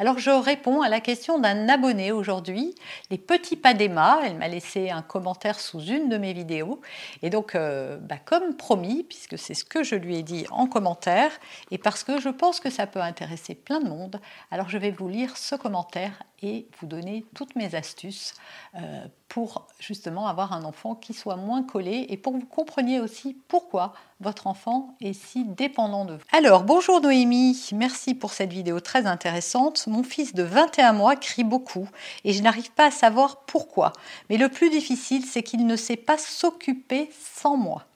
Alors je réponds à la question d'un abonné aujourd'hui, les petits pas d'Emma. Elle m'a laissé un commentaire sous une de mes vidéos. Et donc, euh, bah, comme promis, puisque c'est ce que je lui ai dit en commentaire, et parce que je pense que ça peut intéresser plein de monde, alors je vais vous lire ce commentaire et vous donner toutes mes astuces euh, pour justement avoir un enfant qui soit moins collé et pour que vous compreniez aussi pourquoi votre enfant est si dépendant de vous. Alors, bonjour Noémie, merci pour cette vidéo très intéressante. Mon fils de 21 mois crie beaucoup et je n'arrive pas à savoir pourquoi. Mais le plus difficile, c'est qu'il ne sait pas s'occuper sans moi.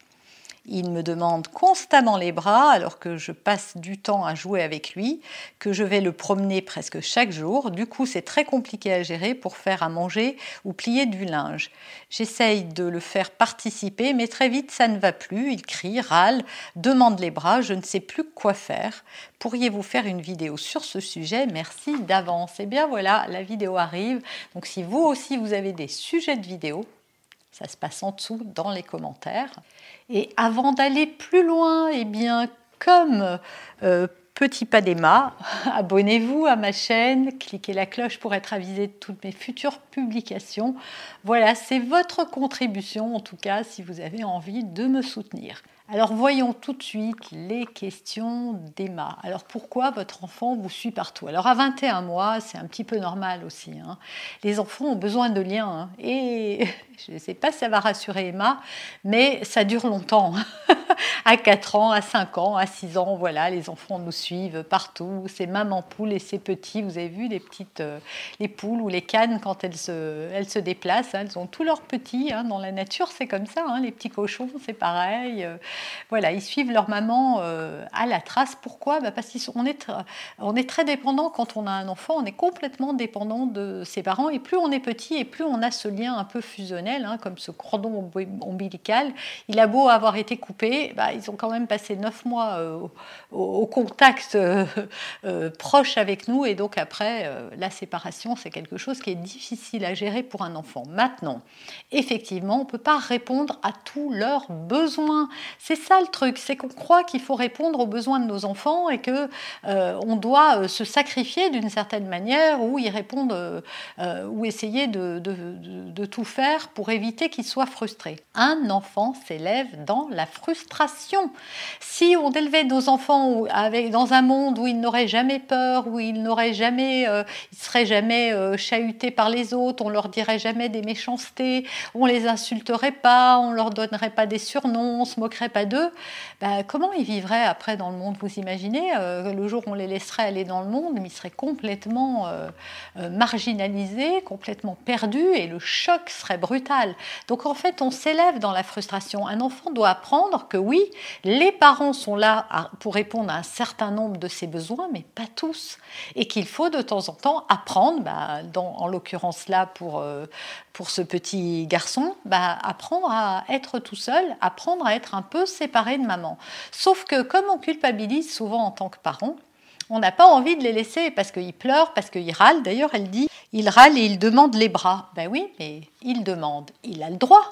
Il me demande constamment les bras alors que je passe du temps à jouer avec lui, que je vais le promener presque chaque jour. Du coup, c'est très compliqué à gérer pour faire à manger ou plier du linge. J'essaye de le faire participer, mais très vite, ça ne va plus. Il crie, râle, demande les bras, je ne sais plus quoi faire. Pourriez-vous faire une vidéo sur ce sujet? Merci d'avance. Et eh bien voilà, la vidéo arrive. Donc si vous aussi, vous avez des sujets de vidéo, ça se passe en dessous dans les commentaires. Et avant d'aller plus loin, eh bien, comme euh, Petit pas d'Emma, abonnez-vous à ma chaîne, cliquez la cloche pour être avisé de toutes mes futures publications. Voilà, c'est votre contribution en tout cas si vous avez envie de me soutenir. Alors voyons tout de suite les questions d'Emma. Alors pourquoi votre enfant vous suit partout? Alors à 21 mois, c'est un petit peu normal aussi. Hein. Les enfants ont besoin de liens. Hein. Et je ne sais pas si ça va rassurer Emma, mais ça dure longtemps. à 4 ans, à 5 ans, à 6 ans, voilà, les enfants nous suivent partout. C'est maman poule et c'est petits. Vous avez vu les petites euh, les poules ou les cannes quand elles se, elles se déplacent. Hein. elles ont tous leurs petits. dans la nature, c'est comme ça. les petits cochons, c'est pareil. Euh, voilà, ils suivent leur maman euh, à la trace. Pourquoi? Bah, Parce qu'on est, on est très dépendant quand on a un enfant, on est complètement dépendant de ses parents. Et plus on est petit et plus on a ce lien un peu fusionnel, hein, comme ce cordon ombilical, il a beau avoir été coupé, bah, ils ont quand même passé neuf mois euh, au, contact euh, proche avec nous. Et donc après, la séparation, c'est quelque chose qui est difficile à gérer pour un enfant. Maintenant, effectivement, on ne peut pas répondre à tous leurs besoins. C'est ça le truc, c'est qu'on croit qu'il faut répondre aux besoins de nos enfants et que euh, on doit euh, se sacrifier d'une certaine manière ou y répondre euh, ou essayer de, tout faire pour éviter qu'ils soient frustrés. Un enfant s'élève dans la frustration. Si on élevait nos enfants dans un monde où ils n'auraient jamais peur, où ils n'auraient jamais, ils seraient jamais chahutés par les autres, on leur dirait jamais des méchancetés, on les insulterait pas, on leur donnerait pas des surnoms, on se moquerait pas d'eux, bah, comment ils vivraient après dans le monde? Vous imaginez, euh, le jour où on les laisserait aller dans le monde, ils seraient complètement euh, euh, marginalisés, complètement perdus, et le choc serait brutal. Donc en fait, on s'élève dans la frustration. Un enfant doit apprendre que oui, les parents sont là pour répondre à un certain nombre de ses besoins, mais pas tous, et qu'il faut de temps en temps apprendre, bah, en l'occurrence là pour, pour ce petit garçon, bah, apprendre à être tout seul, apprendre à être un peu séparé de maman. Sauf que comme on culpabilise souvent en tant que parent, on n'a pas envie de les laisser parce qu'ils pleurent, parce qu'ils râlent. D'ailleurs, elle dit, il râle et il demande les bras. Ben oui, mais il demande, il a le droit.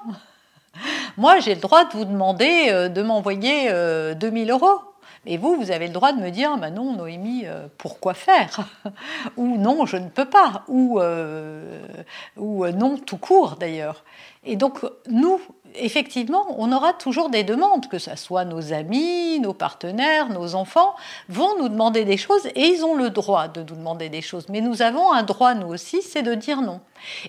Moi, j'ai le droit de vous demander euh, de m'envoyer 2000 euh, euros. Et vous, vous avez le droit de me dire, bah non, Noémie, euh, pourquoi faire Ou non, je ne peux pas. Ou, ou non, tout court d'ailleurs. Et donc, nous, effectivement, on aura toujours des demandes, que ce soit nos amis, nos partenaires, nos enfants, vont nous demander des choses et ils ont le droit de nous demander des choses. Mais nous avons un droit, nous aussi, c'est de dire non.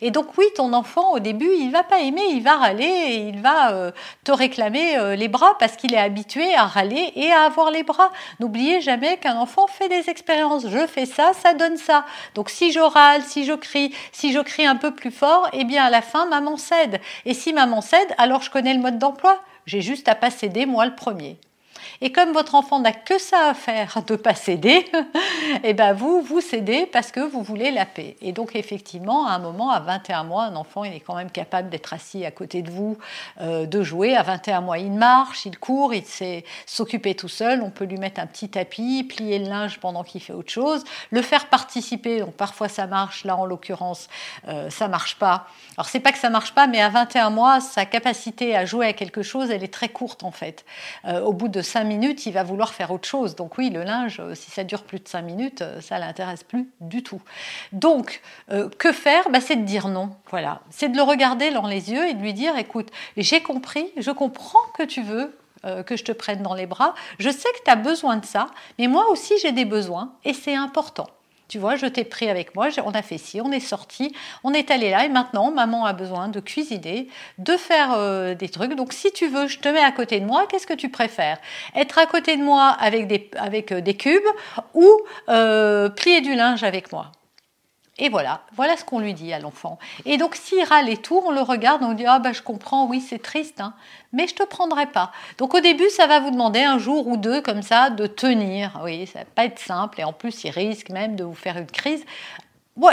Et donc oui, ton enfant au début, il va pas aimer, il va râler et il va euh, te réclamer euh, les bras parce qu'il est habitué à râler et à avoir les bras. N'oubliez jamais qu'un enfant fait des expériences. Je fais ça, ça donne ça. Donc si je râle, si je crie, si je crie un peu plus fort, eh bien à la fin, maman cède. Et si maman cède, alors je connais le mode d'emploi. J'ai juste à pas céder moi le premier. Et comme votre enfant n'a que ça à faire de pas céder, et eh ben vous, vous cédez parce que vous voulez la paix. Et donc effectivement, à un moment, à 21 mois, un enfant, il est quand même capable d'être assis à côté de vous, euh, de jouer. À 21 mois, il marche, il court, il sait s'occuper tout seul. On peut lui mettre un petit tapis, plier le linge pendant qu'il fait autre chose, le faire participer. Donc parfois ça marche, là en l'occurrence, euh, ça marche pas. Alors c'est pas que ça marche pas, mais à 21 mois, sa capacité à jouer à quelque chose, elle est très courte en fait. Euh, au bout de 5 minutes, il va vouloir faire autre chose. Donc oui, le linge, euh, si ça dure plus de cinq minutes, euh, ça l'intéresse plus du tout. Donc, euh, que faire? Bah, C'est de dire non. Voilà. C'est de le regarder dans les yeux et de lui dire, écoute, j'ai compris, je comprends que tu veux que je te prenne dans les bras. Je sais que tu as besoin de ça, mais moi aussi j'ai des besoins et c'est important. Tu vois, je t'ai pris avec moi, on a fait ci, on est sorti, on est allé là et maintenant maman a besoin de cuisiner, de faire euh, des trucs. Donc si tu veux, je te mets à côté de moi, qu'est-ce que tu préfères? Être à côté de moi avec des, euh, cubes ou euh, plier du linge avec moi? Et voilà, voilà ce qu'on lui dit à l'enfant. Et donc s'il râle et tout, on le regarde, on dit ah ben je comprends, oui c'est triste, hein, mais je te prendrai pas. Donc au début ça va vous demander un jour ou deux comme ça de tenir. Oui, ça va pas être simple et en plus il risque même de vous faire une crise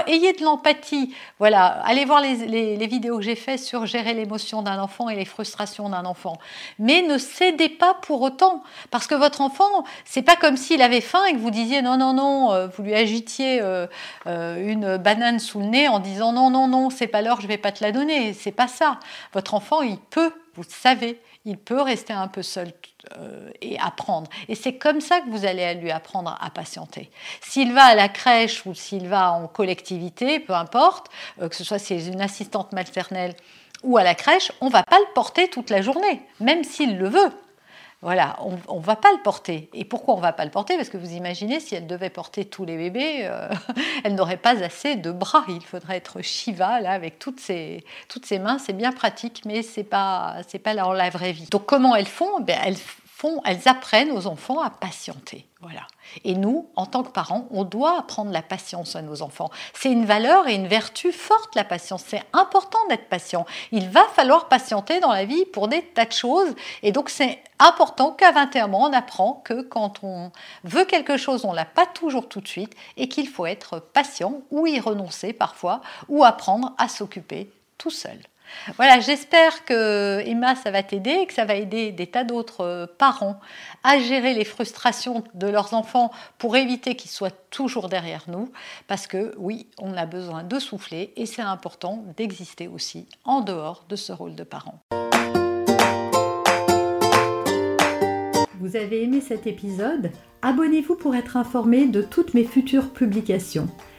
ayez de l'empathie. Voilà, allez voir les, vidéos que j'ai faites sur gérer l'émotion d'un enfant et les frustrations d'un enfant. Mais ne cédez pas pour autant, parce que votre enfant, c'est pas comme s'il avait faim et que vous disiez non, non, non, euh, vous lui agitiez euh, euh, une banane sous le nez en disant non, non, non, c'est pas l'heure, je vais pas te la donner. C'est pas ça. Votre enfant, il peut, vous le savez, il peut rester un peu seul euh, et apprendre. Et c'est comme ça que vous allez lui apprendre à patienter. S'il va à la crèche ou s'il va en collectivité, peu importe, euh, que ce soit si c'est une assistante maternelle ou à la crèche, on ne va pas le porter toute la journée, même s'il le veut. Voilà, on ne va pas le porter. Et pourquoi on ne va pas le porter? Parce que vous imaginez, si elle devait porter tous les bébés, euh, elle n'aurait pas assez de bras. Il faudrait être Shiva, là, avec toutes ses, mains. C'est bien pratique, mais ce n'est pas, pas la, vraie vie. Donc comment elles font? Elles elles apprennent aux enfants à patienter. Voilà. Et nous, en tant que parents, on doit apprendre la patience à nos enfants. C'est une valeur et une vertu forte, la patience. C'est important d'être patient. Il va falloir patienter dans la vie pour des tas de choses. Et donc, c'est important qu'à 21 mois, on apprend que quand on veut quelque chose, on ne l'a pas toujours tout de suite et qu'il faut être patient ou y renoncer parfois ou apprendre à s'occuper tout seul. Voilà, j'espère que Emma, ça va t'aider et que ça va aider des tas d'autres euh, parents à gérer les frustrations de leurs enfants pour éviter qu'ils soient toujours derrière nous. Parce que oui, on a besoin de souffler et c'est important d'exister aussi en dehors de ce rôle de parent. Vous avez aimé cet épisode? Abonnez-vous pour être informé de toutes mes futures publications.